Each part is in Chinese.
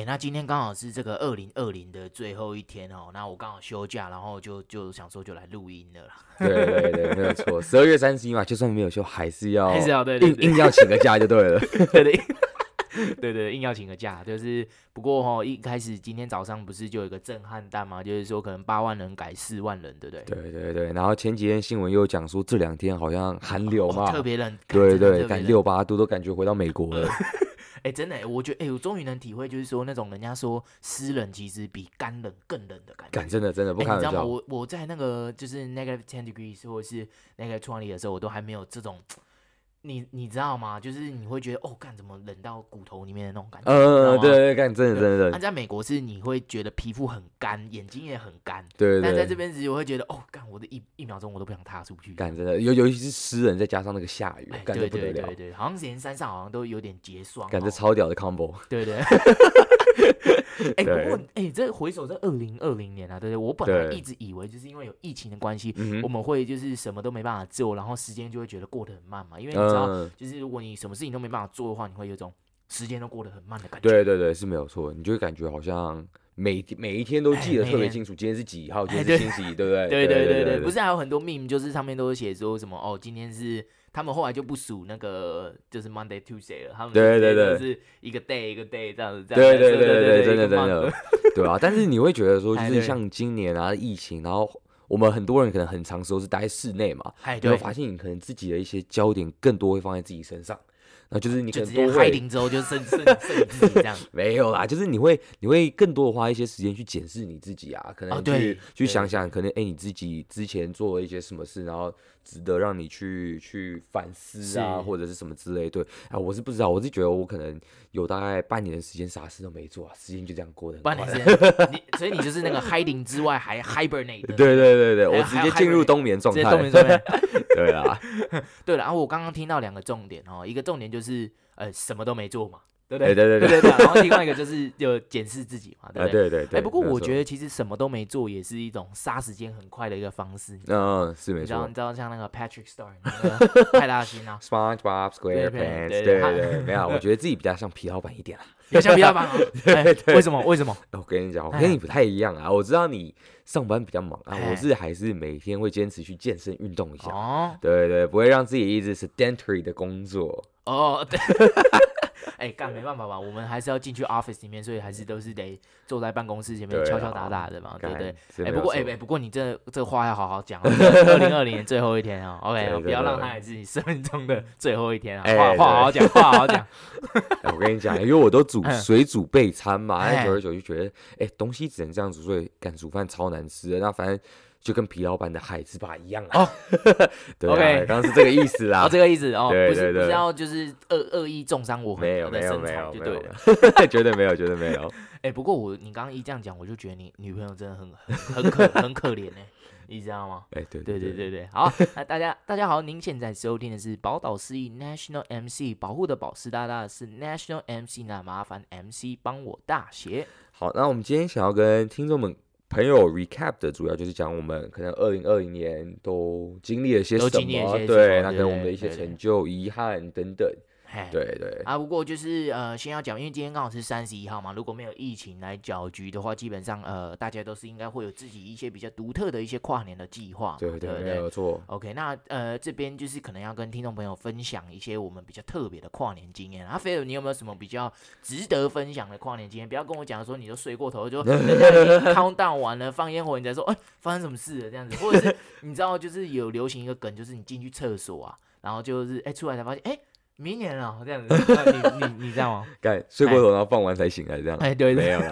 哎，那今天刚好是这个二零二零的最后一天哦，那我刚好休假，然后就就想说就来录音了啦。对对对，没有错，十二月三十一嘛，就算没有休，还是要还是要对硬硬要请个假就对了。对 对。对 对，硬要请个假，就是不过哈，一开始今天早上不是就有一个震撼弹嘛，就是说可能八万人改四万人，对不对？对对对，然后前几天新闻又讲说这两天好像寒流嘛，哦、特别冷，对对，感六八度都感觉回到美国了。哎，真的，我觉得哎，我终于能体会，就是说那种人家说湿冷其实比干冷更冷的感觉。真的真的不开玩笑，你知道吗？我我在那个就是 negative ten degrees 或者是那个20的时候，我都还没有这种。你你知道吗？就是你会觉得哦，干怎么冷到骨头里面的那种感觉？嗯，对对，干真的真的。那在美国是你会觉得皮肤很干，眼睛也很干。对对。但在这边时我会觉得哦，干我的一一秒钟我都不想踏出去。干真的，尤尤其是湿人，再加上那个下雨，干对对对对，好像连山上好像都有点结霜。感觉超屌的 combo。对对。哎，不过哎，这回首在二零二零年啊，对不对，我本来一直以为就是因为有疫情的关系，我们会就是什么都没办法做，然后时间就会觉得过得很慢嘛，因为你知道，就是如果你什么事情都没办法做的话，你会有种时间都过得很慢的感觉。对对对，是没有错，你就会感觉好像每每一天都记得特别清楚，今天是几号，今天是星期一，对不对？对对对对，不是还有很多 meme，就是上面都是写说什么哦，今天是。他们后来就不数那个就是 Monday Tuesday 了，他们对对对，是一个 day 一个 day 这样子，这样对对对对，真的真的，对啊。但是你会觉得说，就是像今年啊疫情，然后我们很多人可能很长时候是待在室内嘛，你会发现你可能自己的一些焦点更多会放在自己身上。那就是你可能多会之后就剩剩剩你自己这样，没有啦，就是你会你会更多的花一些时间去检视你自己啊，可能去去想想，可能哎你自己之前做了一些什么事，然后值得让你去去反思啊，或者是什么之类。对啊，我是不知道，我是觉得我可能有大概半年的时间啥事都没做啊，时间就这样过的。半年时间，你所以你就是那个 hiding 之外还 hibernate。对对对对，我直接进入冬眠状态。冬眠状态。对啊，对了，然后我刚刚听到两个重点哦，一个重点就是呃什么都没做嘛。对对对对对对，然后另外一个就是就检视自己嘛，对不对？对对对。哎，不过我觉得其实什么都没做也是一种杀时间很快的一个方式。嗯，是没错。你知道，你知道像那个 Patrick Star 那个派大星啊，SpongeBob SquarePants，对对对，没有，我觉得自己比较像皮老板一点啦。比较像皮老板吗？为什么？为什么？我跟你讲，我跟你不太一样啊。我知道你上班比较忙啊，我是还是每天会坚持去健身运动一下。哦。对对，不会让自己一直是 sedentary 的工作。哦，对。哎，干没办法吧，我们还是要进去 office 里面，所以还是都是得坐在办公室前面敲敲打打的嘛，对不对？哎，不过哎哎，不过你这这话要好好讲，二零二零年最后一天哦，OK，不要让它也是你生命中的最后一天啊，话话好好讲，话好好讲。我跟你讲，因为我都煮水煮备餐嘛，哎，久而久之就觉得，哎，东西只能这样煮，所以干煮饭超难吃的，那反正。就跟皮老板的海之霸一样啊！对啊，刚刚是这个意思啦。哦，这个意思哦，不是不是要就是恶恶意重伤我，没有没有没有，就对了，绝对没有 绝对没有。哎，不过我你刚刚一这样讲，我就觉得你女朋友真的很很很可很可怜哎，你知道吗？哎，对对对对对，好，那大家大家好，您现在收听的是宝岛司仪 National MC 保护的宝师大大是 National MC，那麻烦 MC 帮我大写。好，那我们今天想要跟听众们。朋友 recap 的主要就是讲我们可能二零二零年都经历了些什么，对，那跟我们的一些成就、遗憾等等。对对啊，不过就是呃，先要讲，因为今天刚好是三十一号嘛，如果没有疫情来搅局的话，基本上呃，大家都是应该会有自己一些比较独特的一些跨年的计划，对对对，没有错。OK，那呃这边就是可能要跟听众朋友分享一些我们比较特别的跨年经验。啊，菲尔，你有没有什么比较值得分享的跨年经验？不要跟我讲说你都睡过头，就 人家已经 count down 完了，放烟火，你再说哎发生什么事了这样子，或者是 你知道就是有流行一个梗，就是你进去厕所啊，然后就是哎出来才发现哎。明年了，这样子，你你你这样吗？干睡过头，然后放完才醒来，这样。哎，对，没有啦。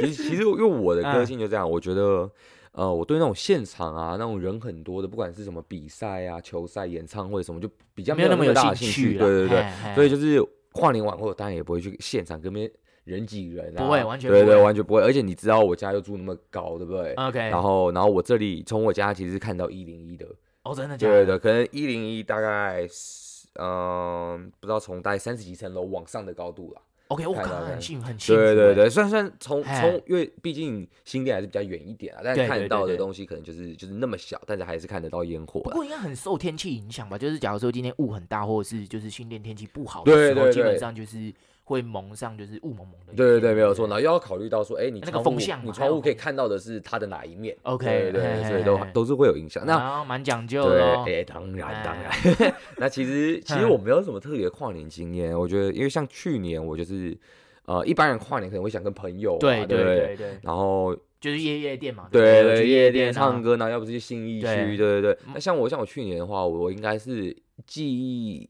其实 其实因为我的个性就这样，我觉得，呃，我对那种现场啊，那种人很多的，不管是什么比赛啊、球赛、演唱会什么，就比较没有那么有大兴趣。对对对，所以就是跨年晚会，我当然也不会去现场，跟别人人挤人啊。不会，完全对对，完全不会。而且你知道我家又住那么高，对不对？OK。然后然后我这里从我家其实是看到一零一的。哦，真的假的？对对，可能一零一大概。嗯，不知道从大概三十几层楼往上的高度了。OK，我可能很幸很幸对。对对对，算算从从，因为毕竟新店还是比较远一点啊，但是看到的东西可能就是就是那么小，但是还是看得到烟火。不过应该很受天气影响吧？就是假如说今天雾很大，或者是就是新店天气不好的时候，基本上就是会蒙上就是雾蒙蒙的。对对对，没有错。然后又要考虑到说，哎，你那个风向，你窗户可以看到的是它的哪一面？OK，对对，所以都都是会有影响。那蛮讲究的。对，哎，当然当然。那其实其实我没有什么特别的跨年经验，我觉得因为像去年我就是呃，一般人跨年可能会想跟朋友，对对对对，然后。就是夜夜店嘛，对对，夜店唱歌呢，要不是信义区，对对对。那像我像我去年的话，我应该是记忆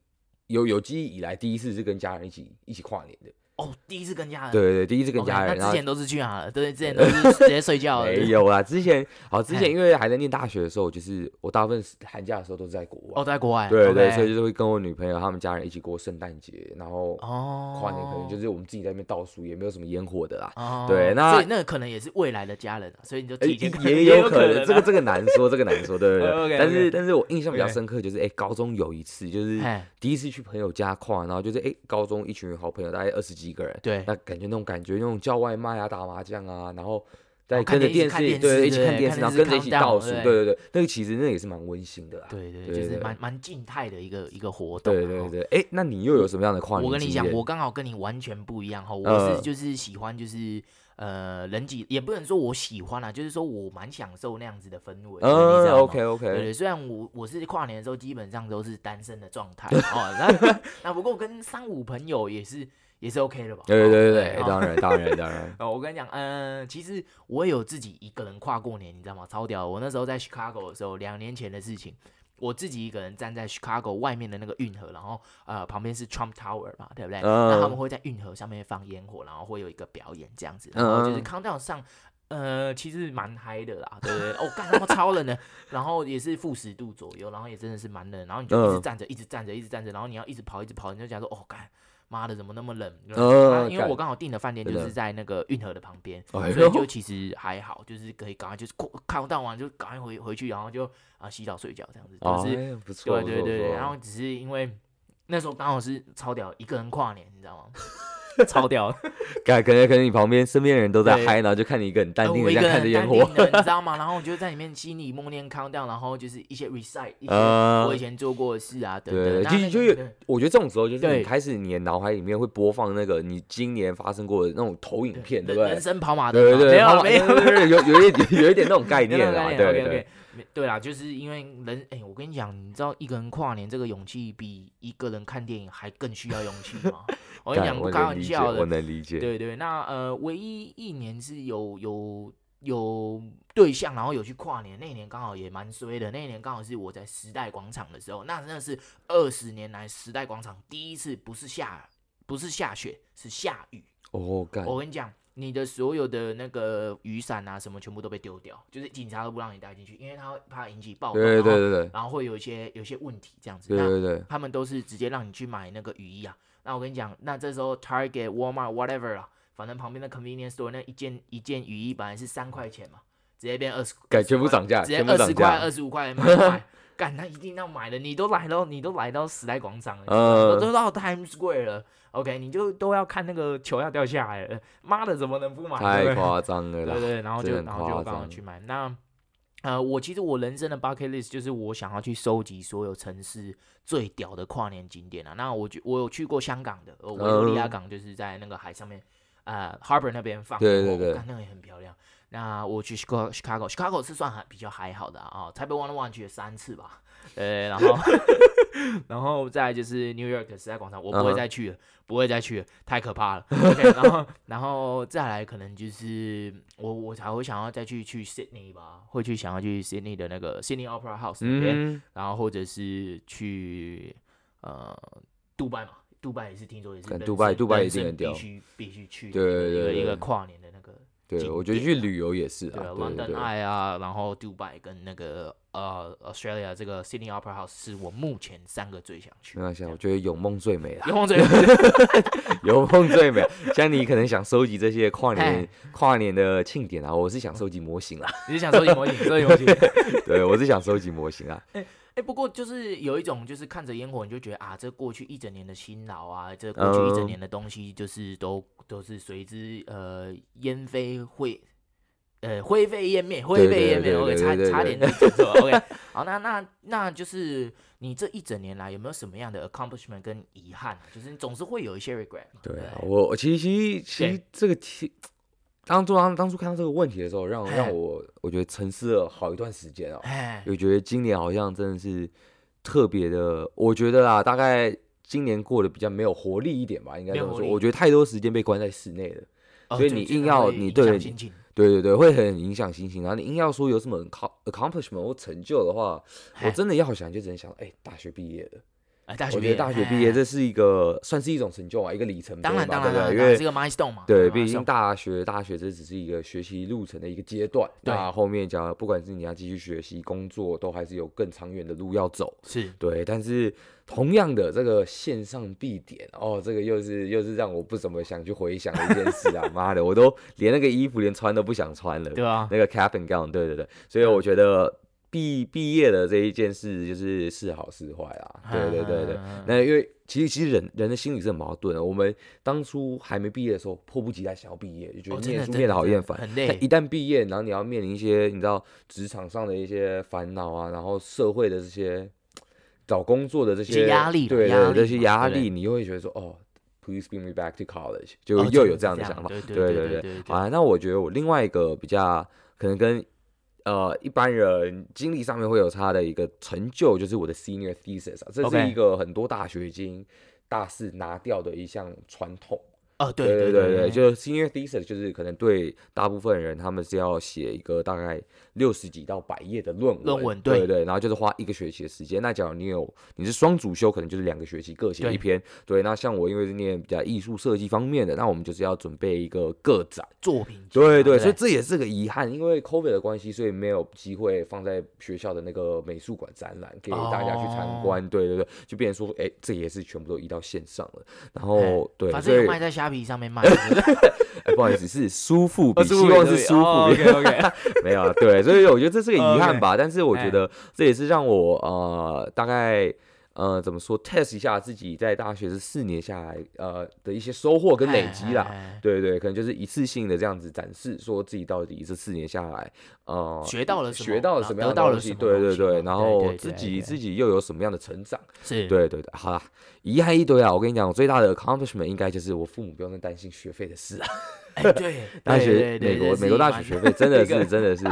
有有记忆以来第一次是跟家人一起一起跨年的。哦，第一次跟家人，对对，第一次跟家人。那之前都是去哪了？对，之前都是直接睡觉。没有啦，之前好，之前因为还在念大学的时候，就是我大部分寒假的时候都是在国外。哦，在国外。对对，所以就是会跟我女朋友他们家人一起过圣诞节，然后哦跨年可能就是我们自己在那边倒数，也没有什么烟火的啦。哦对，那所以那可能也是未来的家人，所以你就提前 也有可能，这个这个难说，这个难说，对对对？但是但是我印象比较深刻就是，哎，高中有一次就是第一次去朋友家跨，然后就是哎，高中一群好朋友大概二十几个人，对，那。感觉那种感觉，那种叫外卖啊、打麻将啊，然后再跟着电视，对，一起看电视，然后跟着一起倒数，对对对，那个其实那也是蛮温馨的，对对，就是蛮蛮静态的一个一个活动，对对对。哎，那你又有什么样的跨年？我跟你讲，我刚好跟你完全不一样哈，我是就是喜欢就是呃人挤，也不能说我喜欢啊，就是说我蛮享受那样子的氛围，嗯，OK OK，对对。虽然我我是跨年的时候基本上都是单身的状态 哦，那那不过跟三五朋友也是。也是 OK 的吧？对对对对，当然当然当然。哦，我跟你讲，嗯，其实我也有自己一个人跨过年，你知道吗？超屌！我那时候在 Chicago 的时候，两年前的事情，我自己一个人站在 Chicago 外面的那个运河，然后呃旁边是 Trump Tower 嘛，对不对？那他们会在运河上面放烟火，然后会有一个表演这样子，然后就是 countdown 上，呃，其实蛮嗨的啦，对不对？哦，干他妈超冷的，然后也是负十度左右，然后也真的是蛮冷，然后你就一直站着，一直站着，一直站着，然后你要一直跑，一直跑，你就讲说，哦，干。妈的，怎么那么冷？呃、因为我刚好订的饭店就是在那个运河的旁边，所以就其实还好，就是可以赶快就是看到完就赶快回回去，然后就啊洗澡睡觉这样子，就是、哦欸、不错，对对对，然后只是因为那时候刚好是超屌一个人跨年，你知道吗？超屌，感觉可能你旁边身边的人都在嗨，然后就看你一个很淡定的在看着烟火，你知道吗？然后我就在里面心里默念 countdown，然后就是一些 recite 一些我以前做过的事啊等等。其实就我觉得这种时候就是你开始你的脑海里面会播放那个你今年发生过的那种投影片，对不对？人生跑马灯，对对，没有没有，有有一点有一点那种概念啊，对对。对啦，就是因为人，哎，我跟你讲，你知道一个人跨年这个勇气比一个人看电影还更需要勇气吗？我跟你讲，不开玩笑的，我能理解。对对，那呃，唯一一年是有有有对象，然后有去跨年，那一年刚好也蛮衰的。那一年刚好是我在时代广场的时候，那真的是二十年来时代广场第一次不是下不是下雪，是下雨。哦，干！我跟你讲。你的所有的那个雨伞啊，什么全部都被丢掉，就是警察都不让你带进去，因为他会怕引起暴动，对对对对，然后会有一些有一些问题这样子。对对对，他们都是直接让你去买那个雨衣啊。那我跟你讲，那这时候 Target、Walmart、whatever 啊，反正旁边的 convenience store 那一件一件雨衣本来是三块钱嘛，直接变二十，改全部涨价，直接二十块、二十五块买。干，他一定要买的，你都来到，你都来到时代广场了，嗯、都到 Times Square 了，OK，你就都要看那个球要掉下来了，妈的，怎么能不买？太夸张了，对对，然后就然后就刚刚去买。那呃，我其实我人生的 bucket list 就是我想要去收集所有城市最屌的跨年景点啊。那我我有去过香港的，维多利亚港就是在那个海上面，呃，Harbour 那边放，对对对，那个也很漂亮。那我去 Chicago，Chicago 是算还比较还好的啊。台北 One One 去了三次吧，呃，然后 然后再就是 New York 时代广场，我不会再去了，不会再去了，太可怕了。OK，然后然后再来可能就是我我才会想要再去去 Sydney 吧，会去想要去 Sydney 的那个 Sydney Opera House 那边，然后或者是去呃杜拜嘛，杜拜也是听说也是，杜拜杜拜一定必须必须去对对对一个跨年的那个。对，我觉得去旅游也是啊。对，London Eye 啊，然后 Dubai 跟那个呃 Australia 这个 Sydney Opera House 是我目前三个最想去。没关系，我觉得有梦最美了。有梦最美，有梦最美。像你可能想收集这些跨年跨年的庆典啊，我是想收集模型啊。你是想收集模型？收集模型？对，我是想收集模型啊。哎，不过就是有一种，就是看着烟火，你就觉得啊，这过去一整年的辛劳啊，这过去一整年的东西，就是都、嗯、都是随之呃烟飞灰呃灰飞烟灭，灰飞烟灭。OK，差差点就讲错。OK，好，那那那就是你这一整年来有没有什么样的 accomplishment 跟遗憾？就是你总是会有一些 regret。对啊，我其实其实其实这个题，当初当当初看到这个问题的时候，让让我我觉得沉思了好一段时间哦。我觉得今年好像真的是特别的，我觉得啊，大概。今年过得比较没有活力一点吧，应该这么说。我觉得太多时间被关在室内了，哦、所以你硬要你对对对对会很影响心情。然后你硬要说有什么 accomplishment 或成就的话，我真的要想就只能想，哎、欸，大学毕业了。我觉得大学毕业这是一个算是一种成就啊，一个里程碑嘛，对不对？因为是一个 milestone 嘛。对，毕竟大学大学这只是一个学习路程的一个阶段。那后面讲，不管是你要继续学习、工作，都还是有更长远的路要走。是对，但是同样的这个线上必点哦，这个又是又是让我不怎么想去回想的一件事啊！妈的，我都连那个衣服连穿都不想穿了。对啊，那个 cap and gown，对对对，所以我觉得。毕毕业的这一件事，就是是好是坏啦。对对对对，那因为其实其实人人的心理是很矛盾的。我们当初还没毕业的时候，迫不及待想要毕业，就觉得念书念的好厌烦。很累。一旦毕业，然后你要面临一些你知道职场上的一些烦恼啊，然后社会的这些找工作的这些压力，对对，这些压力，你又会觉得说，哦，Please bring me back to college，就又有这样的想法。对对对对。啊，那我觉得我另外一个比较可能跟。呃，一般人经历上面会有他的一个成就，就是我的 senior thesis 啊，这是一个很多大学已经大四拿掉的一项传统。哦，对对对对，就 senior thesis 就是可能对大部分人他们是要写一个大概六十几到百页的论文，论文对对，然后就是花一个学期的时间。那假如你有你是双主修，可能就是两个学期各写一篇。对，那像我因为是念比较艺术设计方面的，那我们就是要准备一个个展作品。对对，所以这也是个遗憾，因为 COVID 的关系，所以没有机会放在学校的那个美术馆展览给大家去参观。对对对，就变成说，哎，这也是全部都移到线上了。然后对，反正卖在虾皮上面卖。哎，不好意思，是苏富比，希望是苏富比。OK，没有，对，所以我觉得这是个遗憾吧。但是我觉得这也是让我呃，大概呃，怎么说，test 一下自己在大学这四年下来呃的一些收获跟累积啦。对对，可能就是一次性的这样子展示，说自己到底这四年下来呃学到了什么，学到了什么样的东西。对对对，然后自己自己又有什么样的成长？是，对对对，好啦。遗憾一堆啊！我跟你讲，我最大的 accomplishment 应该就是我父母不用再担心学费的事啊。哎，对，大学美国美国大学学费真的是真的是，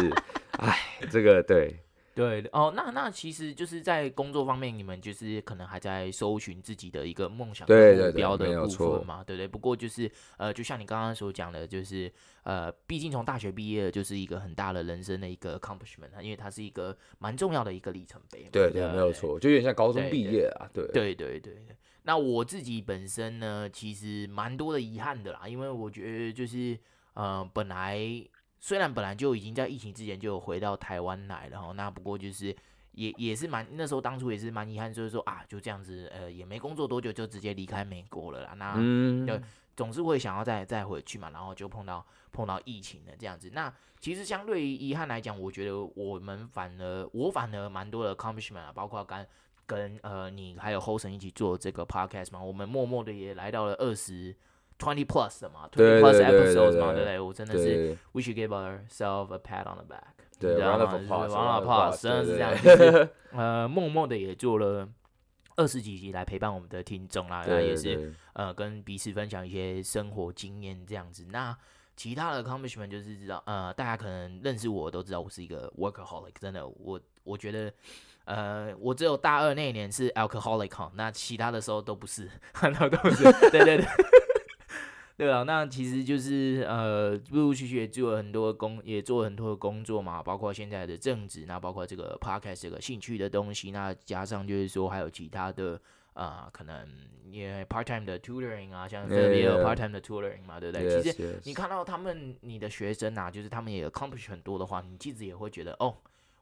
哎，这个对对哦。那那其实就是在工作方面，你们就是可能还在搜寻自己的一个梦想对目标的部分嘛，对不对？不过就是呃，就像你刚刚所讲的，就是呃，毕竟从大学毕业就是一个很大的人生的一个 accomplishment，因为它是一个蛮重要的一个里程碑。对对，没有错，就有点像高中毕业啊。对对对对。那我自己本身呢，其实蛮多的遗憾的啦，因为我觉得就是，呃，本来虽然本来就已经在疫情之前就有回到台湾来了哈，那不过就是也也是蛮那时候当初也是蛮遗憾，就是说啊，就这样子，呃，也没工作多久就直接离开美国了啦，那就总是会想要再再回去嘛，然后就碰到碰到疫情了这样子。那其实相对于遗憾来讲，我觉得我们反而我反而蛮多的 accomplishment 啊，包括刚。跟呃你还有 Hosen 一起做这个 podcast 嘛，我们默默的也来到了二十 twenty plus 的嘛，twenty plus episodes 嘛，对不对？我真的是 we should give ourselves a pat on the back，对，对，round of applause，真的是这样，就是呃默默的也做了二十几集来陪伴我们的听众啦，那也是呃跟彼此分享一些生活经验这样子。那其他的 accomplishment 就是知道呃大家可能认识我都知道我是一个 workaholic，真的我我觉得。呃，我只有大二那一年是 alcoholic 哈，那其他的时候都不是，很多都不是。对对对，对啊，那其实就是呃，陆陆续续也做了很多工，也做了很多的工作嘛，包括现在的政治，那包括这个 podcast 这个兴趣的东西，那加上就是说还有其他的啊、呃，可能因为 part time 的 tutoring 啊，像这边也有 part time 的 tutoring 嘛，对不对？其实你看到他们你的学生啊，就是他们也 accomplish 很多的话，你其实也会觉得哦。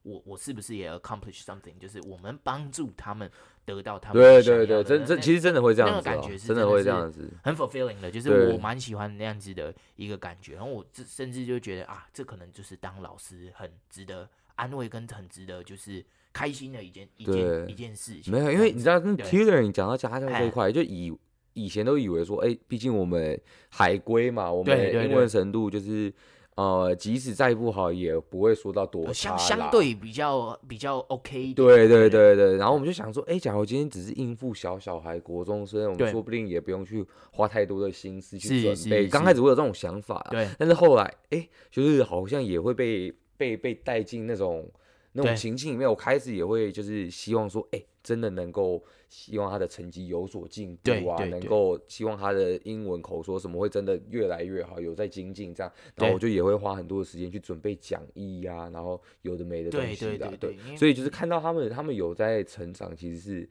我我是不是也 accomplish something？就是我们帮助他们得到他们对对对，真真其实真的会这样子，那个感觉是真的会这样子，很 fulfilling 的，就是我蛮喜欢那样子的一个感觉。然后我这甚至就觉得啊，这可能就是当老师很值得安慰跟很值得就是开心的一件一件一件事情。没有，因为你知道，跟 tutoring 讲到家教这一块，就以以前都以为说，哎，毕竟我们海归嘛，我们英文程度就是。呃，即使再不好，也不会说到多差，相相对比较比较 OK 一点。对对对对，然后我们就想说，哎，假如今天只是应付小小孩、国中生，我们说不定也不用去花太多的心思去准备。刚开始会有这种想法，对，但是后来，哎，就是好像也会被被被带进那种那种情境里面。我开始也会就是希望说，哎。真的能够希望他的成绩有所进步啊，能够希望他的英文口说什么会真的越来越好，有在精进这样，然后我就也会花很多的时间去准备讲义呀，然后有的没的东西的，对，所以就是看到他们他们有在成长，其实是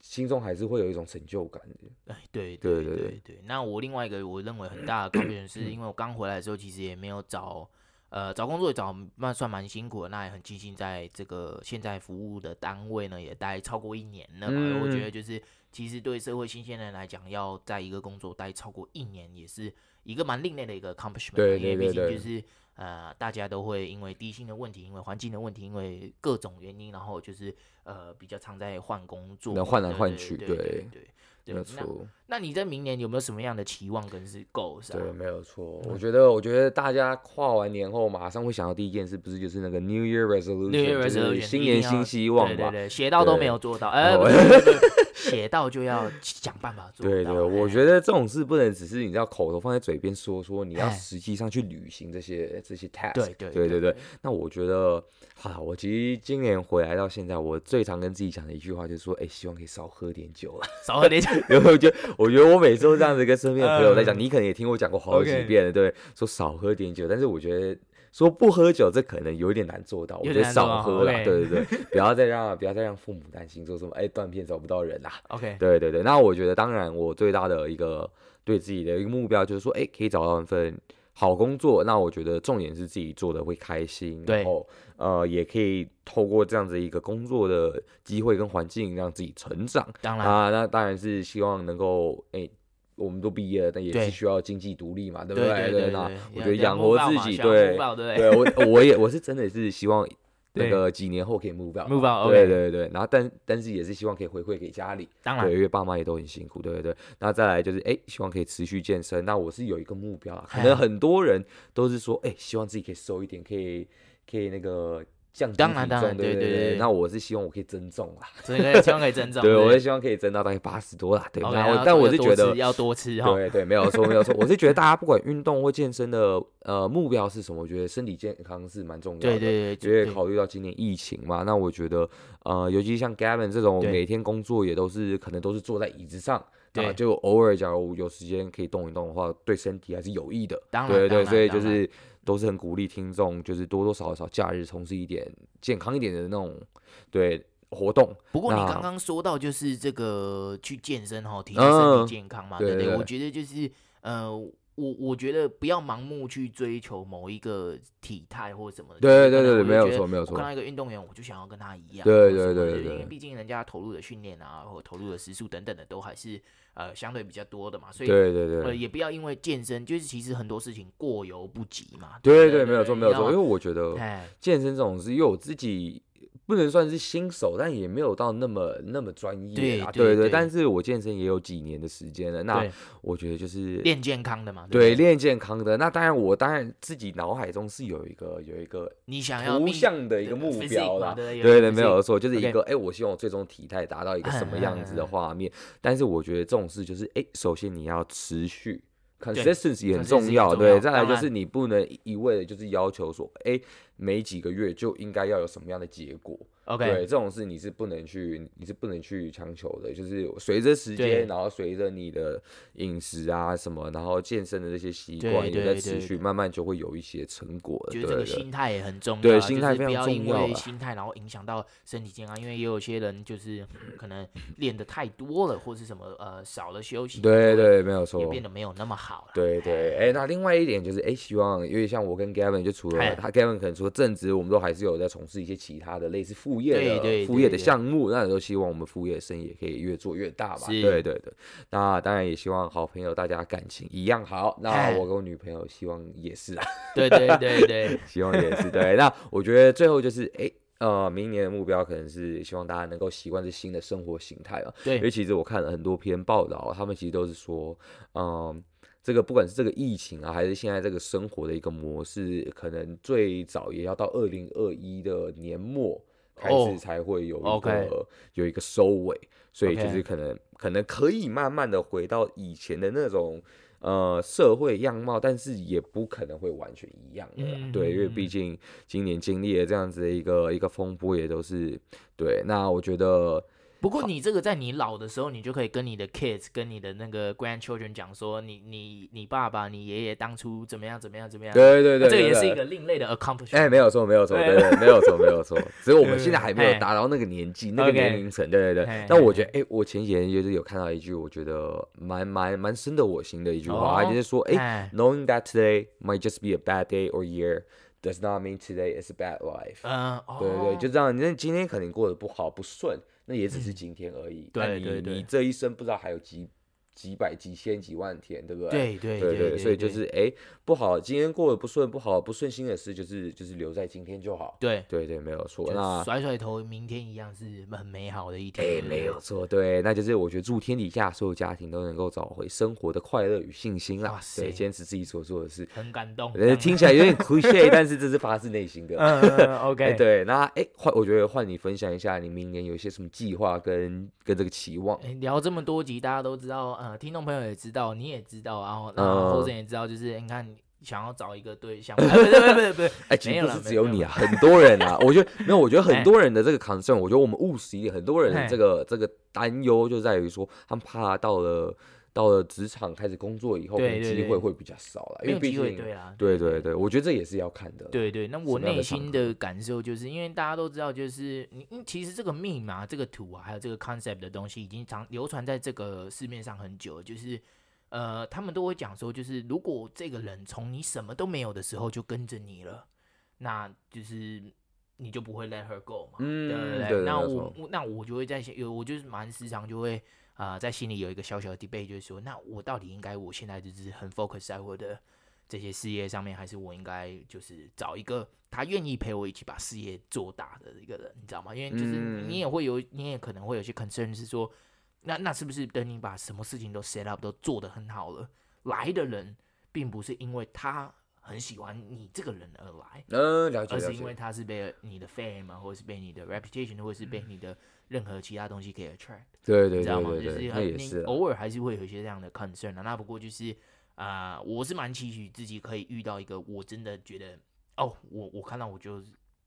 心中还是会有一种成就感的。哎，对对对对对。那我另外一个我认为很大的改变是 因为我刚回来的时候其实也没有找。呃，找工作也找蛮算蛮辛苦的，那也很庆幸在这个现在服务的单位呢，也待超过一年了嘛。嗯、我觉得就是，其实对社会新鲜人来讲，要在一个工作待超过一年，也是一个蛮另类的一个 accomplishment。对对对对。因为毕竟就是呃，大家都会因为低薪的问题，因为环境的问题，因为各种原因，然后就是呃比较常在换工作，能换来换去，对对，对，对，没有错，那你在明年有没有什么样的期望跟是 goals？对，没有错。我觉得，我觉得大家跨完年后马上会想到第一件事，不是就是那个 New Year Resolution，, New Year Resolution 新年新希望吧？对对，写到都没有做到，哎，写到就要想办法做到。对对，我觉得这种事不能只是你知道口头放在嘴边说说，你要实际上去履行这些这些 task。对对对对对。那我觉得，哈，我其实今年回来到现在，我最常跟自己讲的一句话就是说，哎，希望可以少喝点酒了，少喝点酒。因为我觉得，我觉得我每次都这样子跟身边的朋友在讲，你可能也听我讲过好几遍了，对，说少喝点酒，但是我觉得说不喝酒，这可能有点难做到。我觉得少喝啦，对对对，不要再让不要再让父母担心，说什么哎断片找不到人啦。OK，对对对，那我觉得当然我最大的一个对自己的一个目标就是说，哎，可以找到一份好工作。那我觉得重点是自己做的会开心，然后。呃，也可以透过这样子一个工作的机会跟环境，让自己成长。当然啊，那当然是希望能够，哎、欸，我们都毕业了，但也是需要经济独立嘛，对，不对？对，那我觉得养活自己，对，对，我 我也我是真的是希望。那个几年后可以 move out，move out，对对对，然后但但是也是希望可以回馈给家里，当然，对，因为爸妈也都很辛苦，对对对。那再来就是，哎，希望可以持续健身。那我是有一个目标啊，可能很多人都是说，哎，希望自己可以瘦一点，可以可以那个。降低体重，对对对，那我是希望我可以增重啦，所以希望可以增重，对，我是希望可以增到大概八十多啦，对。然后，但我是觉得要多吃哈，对对，没有错没有错，我是觉得大家不管运动或健身的呃目标是什么，我觉得身体健康是蛮重要的，对对对，因为考虑到今年疫情嘛，那我觉得呃，尤其像 Gavin 这种每天工作也都是可能都是坐在椅子上，对，就偶尔假如有时间可以动一动的话，对身体还是有益的，对对，所以就是。都是很鼓励听众，就是多多少少假日从事一点健康一点的那种对活动。不过你刚刚说到就是这个去健身哈，提升身体健康嘛，嗯、对不对，对？我觉得就是呃，我我觉得不要盲目去追求某一个体态或什么的。对对对对，没有错没有错。我看到一个运动员，我就想要跟他一样。对对对对，对，因为毕竟人家投入的训练啊，或投入的时数等等的，都还是。呃，相对比较多的嘛，所以对对对，呃，也不要因为健身，就是其实很多事情过犹不及嘛。对对，对，对，没有错没有错，因为我觉得健身这种事，因为我自己不能算是新手，但也没有到那么那么专业啊。对对，对，对对，但是我健身也有几年的时间了，那我觉得就是练健康的嘛。对，练健康的。那当然，我当然自己脑海中是有一个有一个你想要图像的一个目标啦。对对，没有错，就是一个哎，我希望我最终体态达到一个什么样子的画面。但是我觉得这种事就是哎，首先你要持续，consistency 很重要。对，再来就是你不能一味的就是要求说哎。每几个月就应该要有什么样的结果？OK，对，这种事你是不能去，你是不能去强求的。就是随着时间，然后随着你的饮食啊什么，然后健身的这些习惯也在持续，慢慢就会有一些成果。觉得这个心态也很重要，对，心态非常重要。不要因为心态然后影响到身体健康，因为也有些人就是 可能练的太多了，或是什么呃少了休息。对对，没有错，也变得没有那么好了。对对，哎，那另外一点就是哎，希望因为像我跟 Gavin 就除了他 Gavin 可能除了正职，我们都还是有在从事一些其他的类似副业的副业的项目，那也都希望我们副业生意也可以越做越大嘛。对对对，那当然也希望好朋友大家感情一样好。那我跟我女朋友希望也是啊。对对对对，希望也是对。那我觉得最后就是哎呃，明年的目标可能是希望大家能够习惯这新的生活形态啊。对，因为其实我看了很多篇报道，他们其实都是说嗯。这个不管是这个疫情啊，还是现在这个生活的一个模式，可能最早也要到二零二一的年末开始才会有一个、oh, okay. 有一个收尾，所以就是可能.可能可以慢慢的回到以前的那种呃社会样貌，但是也不可能会完全一样的，对，因为毕竟今年经历了这样子的一个一个风波，也都是对。那我觉得。不过你这个在你老的时候，你就可以跟你的 kids、跟你的那个 grandchildren 讲说，你你你爸爸、你爷爷当初怎么样怎么样怎么样。对对对，这个也是一个另类的 accomplishment。哎，没有错，没有错，对对，没有错，没有错。只是我们 现在还没有达到那个年纪、那个年龄层。对对对。但我觉得，哎，我前几天就是有看到一句，我觉得蛮蛮蛮深得我心的一句话，就是说，哎，knowing that today might just be a bad day or year does not mean today is a bad life。嗯，对对，就这样。那今天肯定过得不好不顺。那也只是今天而已。对对对，你这一生不知道还有几几百几千几万天，对不对？对对对对，所以就是哎，不好，今天过得不顺，不好不顺心的事，就是就是留在今天就好。对对对，没有错。那甩甩头，明天一样是很美好的一天。哎，没有错，对，那就是我觉得祝天底下所有家庭都能够找回生活的快乐与信心啦。对，坚持自己所做的事。很感动。听起来有点 cliché，但是这是发自内心的。嗯，OK。对，那哎换，我觉得换你分享一下，你明年有一些什么计划跟跟这个期望？聊这么多集，大家都知道，呃，听众朋友也知。道你也知道，然后然后后生也知道，就是你看你想要找一个对象，不是不是不是不，哎，其实不是只有你啊，很多人啊，我觉得没有，我觉得很多人的这个 concern，我觉得我们务实一点，很多人这个这个担忧就在于说，他们怕到了。到了职场开始工作以后，机会会比较少了，因为毕竟对啊，对对对，我觉得这也是要看的。对对，那我内心的感受就是，因为大家都知道，就是你其实这个密码、这个图啊，还有这个 concept 的东西，已经常流传在这个市面上很久。就是呃，他们都会讲说，就是如果这个人从你什么都没有的时候就跟着你了，那就是你就不会 let her go 嘛，嗯，对不对？那我那我就会在想，有我就是蛮时常就会。啊、呃，在心里有一个小小的 debate，就是说，那我到底应该，我现在就是很 focus 在我的这些事业上面，还是我应该就是找一个他愿意陪我一起把事业做大的一个人，你知道吗？因为就是你也会有，你也可能会有些 concern，是说，那那是不是等你把什么事情都 set up 都做得很好了，来的人并不是因为他很喜欢你这个人而来，嗯，了解，而是因为他是被你的 fame 或者是被你的 reputation，或者是被你的。任何其他东西可以 attract，对对对，知道吗？就是你偶尔还是会有一些这样的 concern 啊。那不过就是啊、呃，我是蛮期许自己可以遇到一个我真的觉得哦，我我看到我就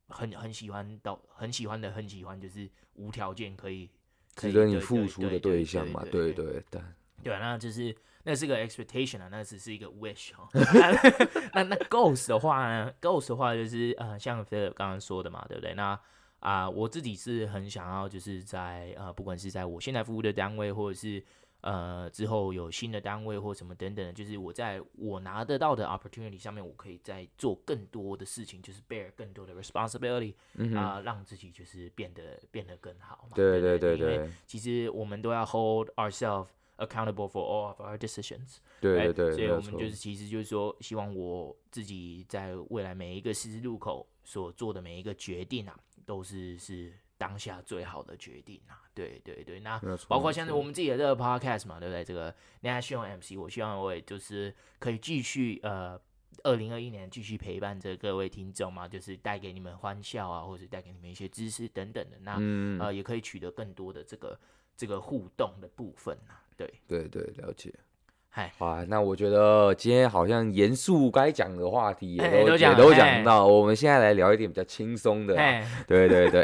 很很喜欢到很喜欢的很喜欢，就是无条件可以值得你付出的对象嘛。对对对，对，那就是那是个 expectation 啊，那只是一个 wish 哈。那那 goals 的话呢？goals 的话就是呃，像菲尔刚刚说的嘛，对不对？那啊、呃，我自己是很想要，就是在呃，不管是在我现在服务的单位，或者是呃之后有新的单位或什么等等，就是我在我拿得到的 opportunity 上面，我可以再做更多的事情，就是 bear 更多的 responsibility，啊、嗯哼呃，让自己就是变得变得更好嘛。对对对对。其实我们都要 hold ourselves accountable for all of our decisions。对对对。所以我们就是其实就是说，希望我自己在未来每一个十字路口所做的每一个决定啊。都是是当下最好的决定啊！对对对，那包括像是我们自己的这个 podcast 嘛，对不对？这个 National MC，我希望我也就是可以继续呃，二零二一年继续陪伴着各位听众嘛，就是带给你们欢笑啊，或者带给你们一些知识等等的。那、嗯、呃，也可以取得更多的这个这个互动的部分啊。对对对，了解。嗨，好啊，那我觉得今天好像严肃该讲的话题也都也都讲到，我们现在来聊一点比较轻松的，对对对，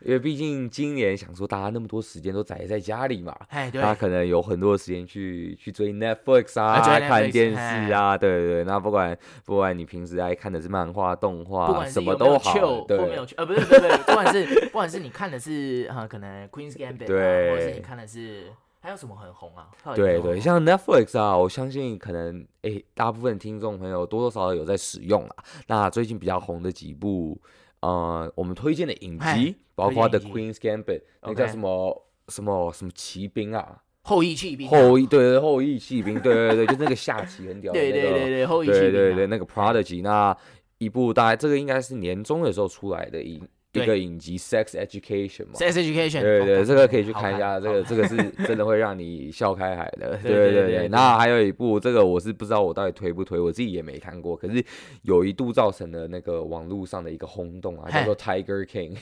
因为毕竟今年想说大家那么多时间都宅在家里嘛，他可能有很多时间去去追 Netflix 啊，看电视啊，对对对，那不管不管你平时爱看的是漫画、动画，什么都好，对，没有呃，不是不是不是，不管是不管是你看的是啊，可能 Queen's Gambit，对，或者是你看的是。还有什么很红啊？对对，像 Netflix 啊，我相信可能诶、欸，大部分听众朋友多多少少有在使用啊。那最近比较红的几部，呃，我们推荐的影集，包括 The Queen's Gambit，那叫什么什么什么骑兵啊？后羿骑兵。后羿对对后羿骑兵，对对对，就那个下棋很屌的那个。对对对对，后翼弃兵。对对对，那个 Prodigy，那一部大概这个应该是年终的时候出来的影。一个影集《Sex Education》嘛，《Sex Education》对对，对，这个可以去看看一下，这个这个是 真的会让你笑开海的。对对对对。那还有一部，这个我是不知道我到底推不推，我自己也没看过，可是有一度造成了那个网络上的一个轰动啊，叫做《Tiger King》。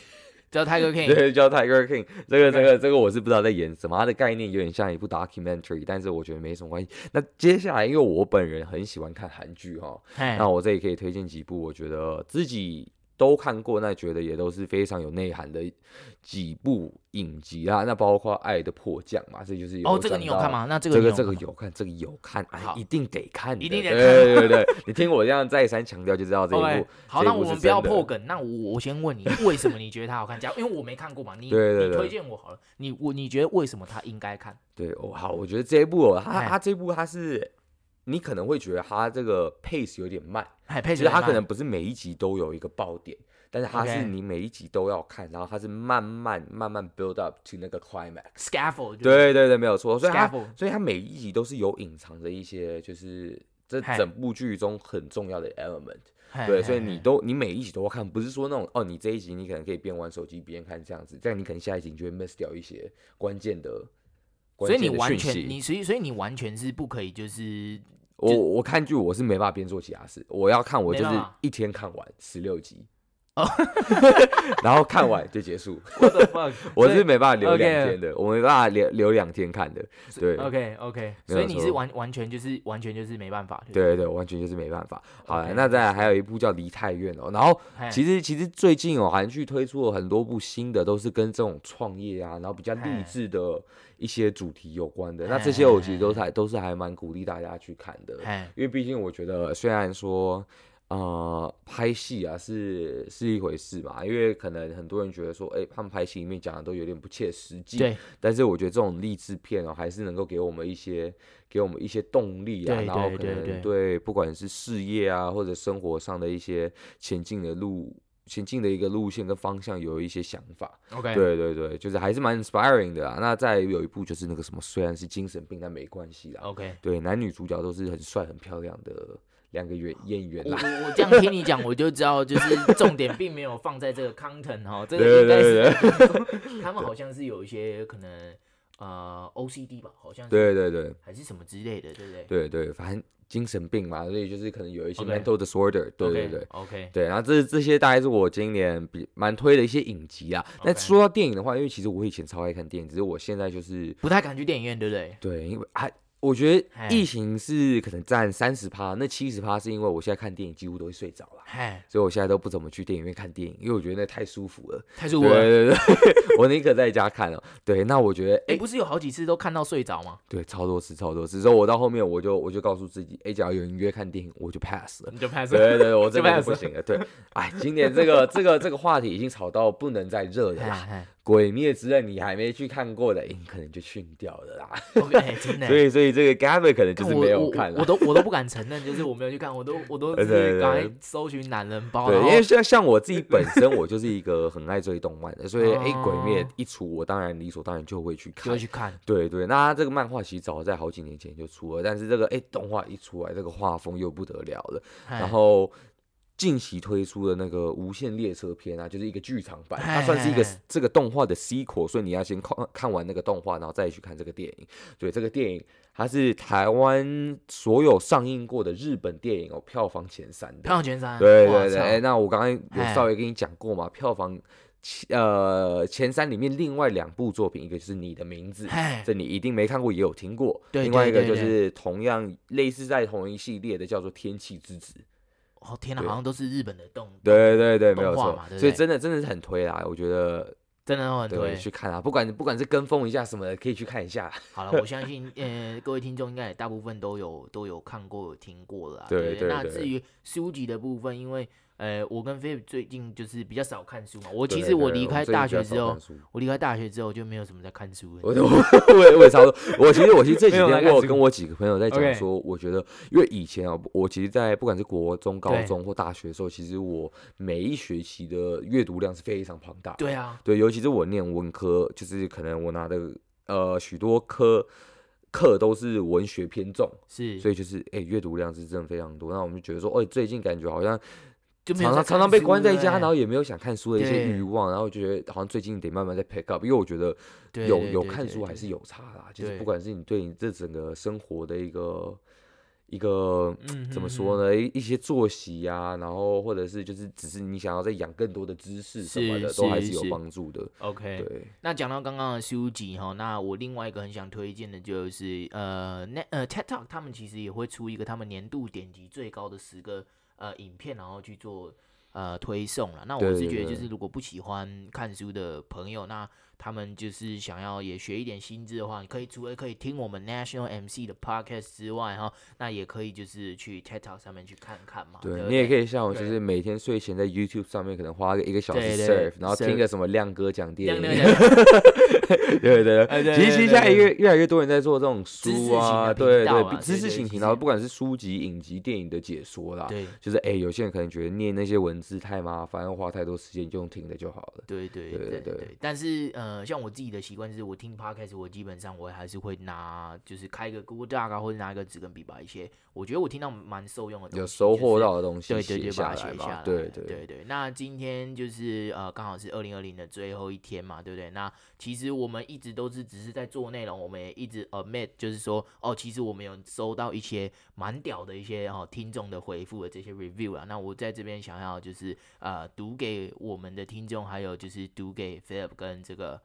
叫 Tiger King，对，叫 Tiger King。这个、这个、这个我是不知道在演什么，它的概念有点像一部 documentary，但是我觉得没什么关系。那接下来，因为我本人很喜欢看韩剧哈，那我这里可以推荐几部，我觉得自己。都看过，那觉得也都是非常有内涵的几部影集啊，那包括《爱的迫降》嘛，这就是有哦，这个你有看吗？那这个这个这个有看，这个有看，哎，一定得看，一定得看，对对对，你听我这样再三强调，就知道这一部。好，那我们不要破梗，那我我先问你，为什么你觉得它好看？假如因为我没看过嘛，你 对对对你推荐我好了，你我你觉得为什么它应该看？对哦，好，我觉得这一部哦，它它这部它是。你可能会觉得它这个 pace 有点慢，其实它可能不是每一集都有一个爆点，但是它是你每一集都要看，然后它是慢慢慢慢 build up to 那个 climax，scaffold，对对对，没有错，所以它所以它每一集都是有隐藏着一些，就是这整部剧中很重要的 element，对，所以你都你每一集都要看，不是说那种哦，你这一集你可能可以边玩手机边看这样子，这样你可能下一集你就会 miss 掉一些关键的。所以你完全，你所以所以你完全是不可以，就是我我看剧我是没办法边做其他事，我要看我就是一天看完十六集，然后看完就结束。我是没办法留两天的，我没办法留留两天看的。对，OK OK，所以你是完完全就是完全就是没办法。对对对，完全就是没办法。好了，那再来还有一部叫《梨泰院》哦，然后其实其实最近哦韩剧推出了很多部新的，都是跟这种创业啊，然后比较励志的。一些主题有关的，那这些我其实都还都是还蛮鼓励大家去看的，因为毕竟我觉得虽然说，呃，拍戏啊是是一回事嘛，因为可能很多人觉得说，哎，他们拍戏里面讲的都有点不切实际，对，但是我觉得这种励志片哦，还是能够给我们一些给我们一些动力啊，然后可能对不管是事业啊或者生活上的一些前进的路。前进的一个路线跟方向有一些想法，OK，对对对，就是还是蛮 inspiring 的啊。那再有一部就是那个什么，虽然是精神病，但没关系啦，OK，对，男女主角都是很帅很漂亮的两个演演员。我我这样听你讲，我就知道，就是重点并没有放在这个 content 哈，这个应该是 他们好像是有一些可能呃 OCD 吧，好像是，对对对，还是什么之类的，对不对？对对，反正。精神病嘛，所以就是可能有一些 mental disorder，对对对，OK，对，然后这这些大概是我今年比蛮推的一些影集啊。那说到电影的话，因为其实我以前超爱看电影，只是我现在就是不太敢去电影院，对不对？对，因为还。我觉得疫情是可能占三十趴，那七十趴是因为我现在看电影几乎都会睡着了，所以我现在都不怎么去电影院看电影，因为我觉得那太舒服了，太舒服了。对对对，我宁可在家看了。对，那我觉得，哎，不是有好几次都看到睡着吗？对，超多次，超多次。之后我到后面我就我就告诉自己，哎，只要有人约看电影，我就 pass 了，你就 pass 了。对对对，我 真的不行了。对，哎，今年这个这个这个话题已经吵到不能再热了啦。鬼灭之刃你还没去看过的，可能就逊掉了啦。OK，真的。所以，所以这个 Gavin 可能就是没有看了。我都我都不敢承认，就是我没有去看，我都我都直接赶快搜寻男人包。对，因为像像我自己本身，我就是一个很爱追动漫的，所以哎，鬼灭一出，我当然理所当然就会去看。就会去看。对对，那这个漫画其实早在好几年前就出了，但是这个哎动画一出来，这个画风又不得了了，然后。近期推出的那个《无限列车篇》啊，就是一个剧场版，它算是一个这个动画的 sequel，所以你要先看看完那个动画，然后再去看这个电影。对，这个电影它是台湾所有上映过的日本电影哦，票房前三的。票房前三。对对对，哎，那我刚刚有稍微跟你讲过嘛，票房呃前三里面另外两部作品，一个就是你的名字，这你一定没看过也有听过。另外一个就是同样类似在同一系列的，叫做《天气之子》。哦天哪，好像都是日本的动对对对，没有错，所以真的真的是很推啦，我觉得 真的很推，去看啊，不管不管是跟风一下什么的，可以去看一下。好了，我相信呃各位听众应该也大部分都有都有看过有听过了，对对。那至于书籍的部分，因为。呃，我跟菲最近就是比较少看书嘛。我其实我离开大学之后，我离开大学之后就没有什么在看书。我 我我也差不多。我其实我其实这几天我跟我几个朋友在讲说，我觉得因为以前啊，我其实，在不管是国中、高中或大学的时候，其实我每一学期的阅读量是非常庞大。对啊，对，尤其是我念文科，就是可能我拿的呃许多科课都是文学偏重，是，所以就是哎阅读量是真的非常多。那我们就觉得说，哎，最近感觉好像。就常常常常被关在家，然后也没有想看书的一些欲望，然后觉得好像最近得慢慢在 pick up，因为我觉得有有看书还是有差啦，就是不管是你对你这整个生活的一个。一个嗯怎么说呢？一一些作息啊，然后或者是就是只是你想要再养更多的知识什么的，都还是是有帮助的。OK，对，那讲到刚刚的书籍哈，那我另外一个很想推荐的就是呃，那呃 TED Talk 他们其实也会出一个他们年度点击最高的十个呃影片，然后去做呃推送了。那我是觉得就是如果不喜欢看书的朋友，那他们就是想要也学一点新知的话，你可以除了可以听我们 National MC 的 Podcast 之外，哈，那也可以就是去 TikTok 上面去看看嘛。对，对你也可以像我，就是每天睡前在 YouTube 上面可能花个一个小时 surf，然后听个什么亮哥讲电影。对对对 对，其实其实现在越越来越多人在做这种书啊，对对，知识型频道，不管是书籍、影集、电影的解说啦，对，就是哎，有些人可能觉得念那些文字太麻烦，花太多时间，就用听的就好了。对对对对对。但是呃，像我自己的习惯就是，我听 Podcast，我基本上我还是会拿，就是开个 Google Doc 啊，或者拿一个纸跟笔，把一些我觉得我听到蛮受用的东西，有收获到的东西，对对对，把它写下来。对对对对。那今天就是呃，刚好是二零二零的最后一天嘛，对不对？那其实我们一直都是只是在做内容，我们也一直 admit，就是说哦，其实我们有收到一些蛮屌的一些哦听众的回复的这些 review 啊。那我在这边想要就是呃读给我们的听众，还有就是读给 Philip 跟这个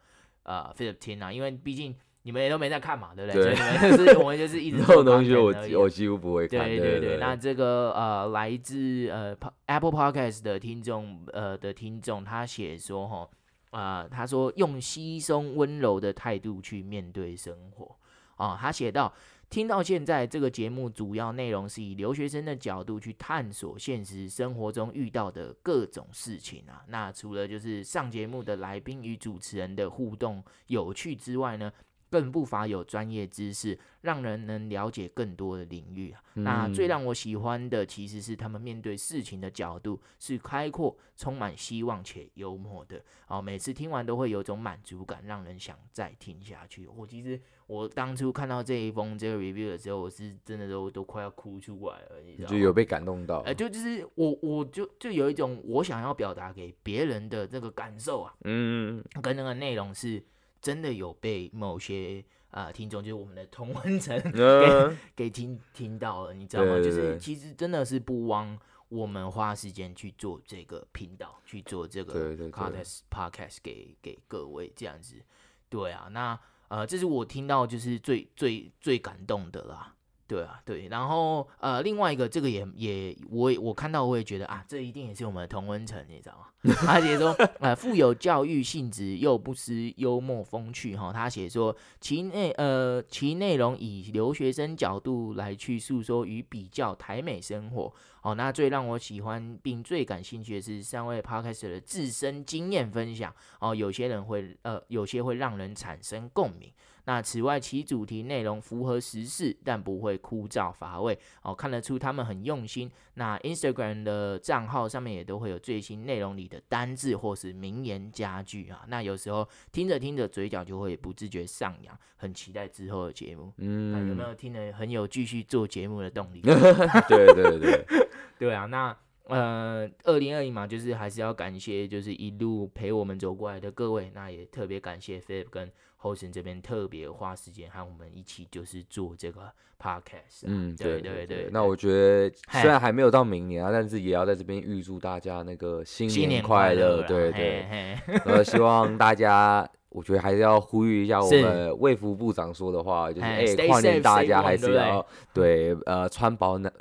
呃 Philip 听啊，因为毕竟你们也都没在看嘛，对不对？对。所以你们就是我们就是一直 做东西，我我几乎不会看。对对对。那这个呃来自呃 Apple Podcast 的听众呃的听众，他写说哈。啊、呃，他说用稀松温柔的态度去面对生活啊、呃。他写道：听到现在这个节目主要内容是以留学生的角度去探索现实生活中遇到的各种事情啊。那除了就是上节目的来宾与主持人的互动有趣之外呢，更不乏有专业知识，让人能了解更多的领域那最让我喜欢的，其实是他们面对事情的角度是开阔、充满希望且幽默的。哦，每次听完都会有种满足感，让人想再听下去。我其实我当初看到这一封这个 review 的时候，我是真的都都快要哭出来了，你知道吗？就有被感动到。哎、呃，就就是我我就就有一种我想要表达给别人的这个感受啊，嗯，跟那个内容是。真的有被某些啊、呃、听众，就是我们的同温层给、uh, 给听听到了，你知道吗？就是其实真的是不枉我们花时间去做这个频道，去做这个 podcast podcast 给给各位这样子。对啊，那呃，这是我听到就是最最最感动的啦。对啊，对，然后呃，另外一个这个也也我我看到我也觉得啊，这一定也是我们的同温层，你知道吗？他写说呃，富有教育性质又不失幽默风趣哈。他写说其内呃其内容以留学生角度来去诉说与比较台美生活哦。那最让我喜欢并最感兴趣的是三位 Podcaster 的自身经验分享哦。有些人会呃有些会让人产生共鸣。那此外，其主题内容符合时事，但不会枯燥乏味哦，看得出他们很用心。那 Instagram 的账号上面也都会有最新内容里的单字或是名言佳句啊。那有时候听着听着，嘴角就会不自觉上扬，很期待之后的节目。嗯，那有没有听得很有继续做节目的动力？对 对对，对啊。那呃，二零二零嘛，就是还是要感谢，就是一路陪我们走过来的各位。那也特别感谢 Philip 跟。后生这边特别花时间和我们一起，就是做这个 podcast。嗯，对对对。那我觉得虽然还没有到明年啊，但是也要在这边预祝大家那个新年快乐。对对。呃，希望大家，我觉得还是要呼吁一下我们卫福部长说的话，就是哎，跨年大家还是要对呃穿保暖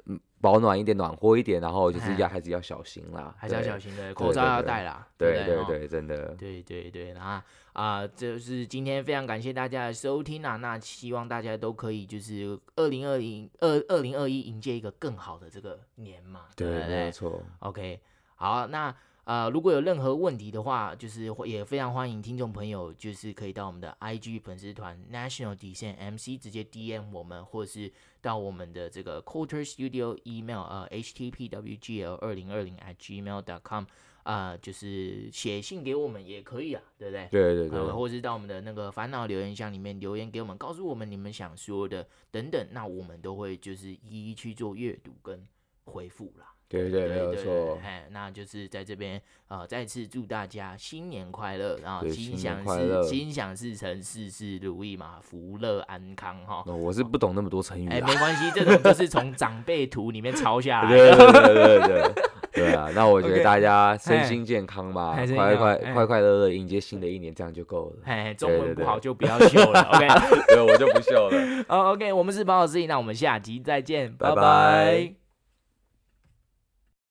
保暖一点，暖和一点，然后就是要还是要小心啦，还是要小心的，口罩要戴啦。对对对，真的。对对对，然后。啊、呃，就是今天非常感谢大家的收听啊！那希望大家都可以就是二零二零二二零二一迎接一个更好的这个年嘛，对，没错。OK，好，那呃如果有任何问题的话，就是也非常欢迎听众朋友，就是可以到我们的 IG 粉丝团 National 底线 MC 直接 DM 我们，或是到我们的这个 Quarter Studio email 呃 HTPWGL 二零二零 at gmail.com。啊、呃，就是写信给我们也可以啊，对不对？对对对，呃、或者是到我们的那个烦恼留言箱里面留言给我们，告诉我们你们想说的等等，那我们都会就是一一去做阅读跟回复啦。对对，没有错。哎，那就是在这边呃，再次祝大家新年快乐，然后心想事心想事成，事事如意嘛，福乐安康哈。我是不懂那么多成语。哎，没关系，这种就是从长辈图里面抄下来的。对对对对 对啊！那我觉得大家身心健康吧，快快快快乐乐迎接新的一年，这样就够了。哎，中文不好就不要秀了。OK，对，我就不秀了。哦，OK，我们是宝岛司仪，那我们下集再见，拜拜。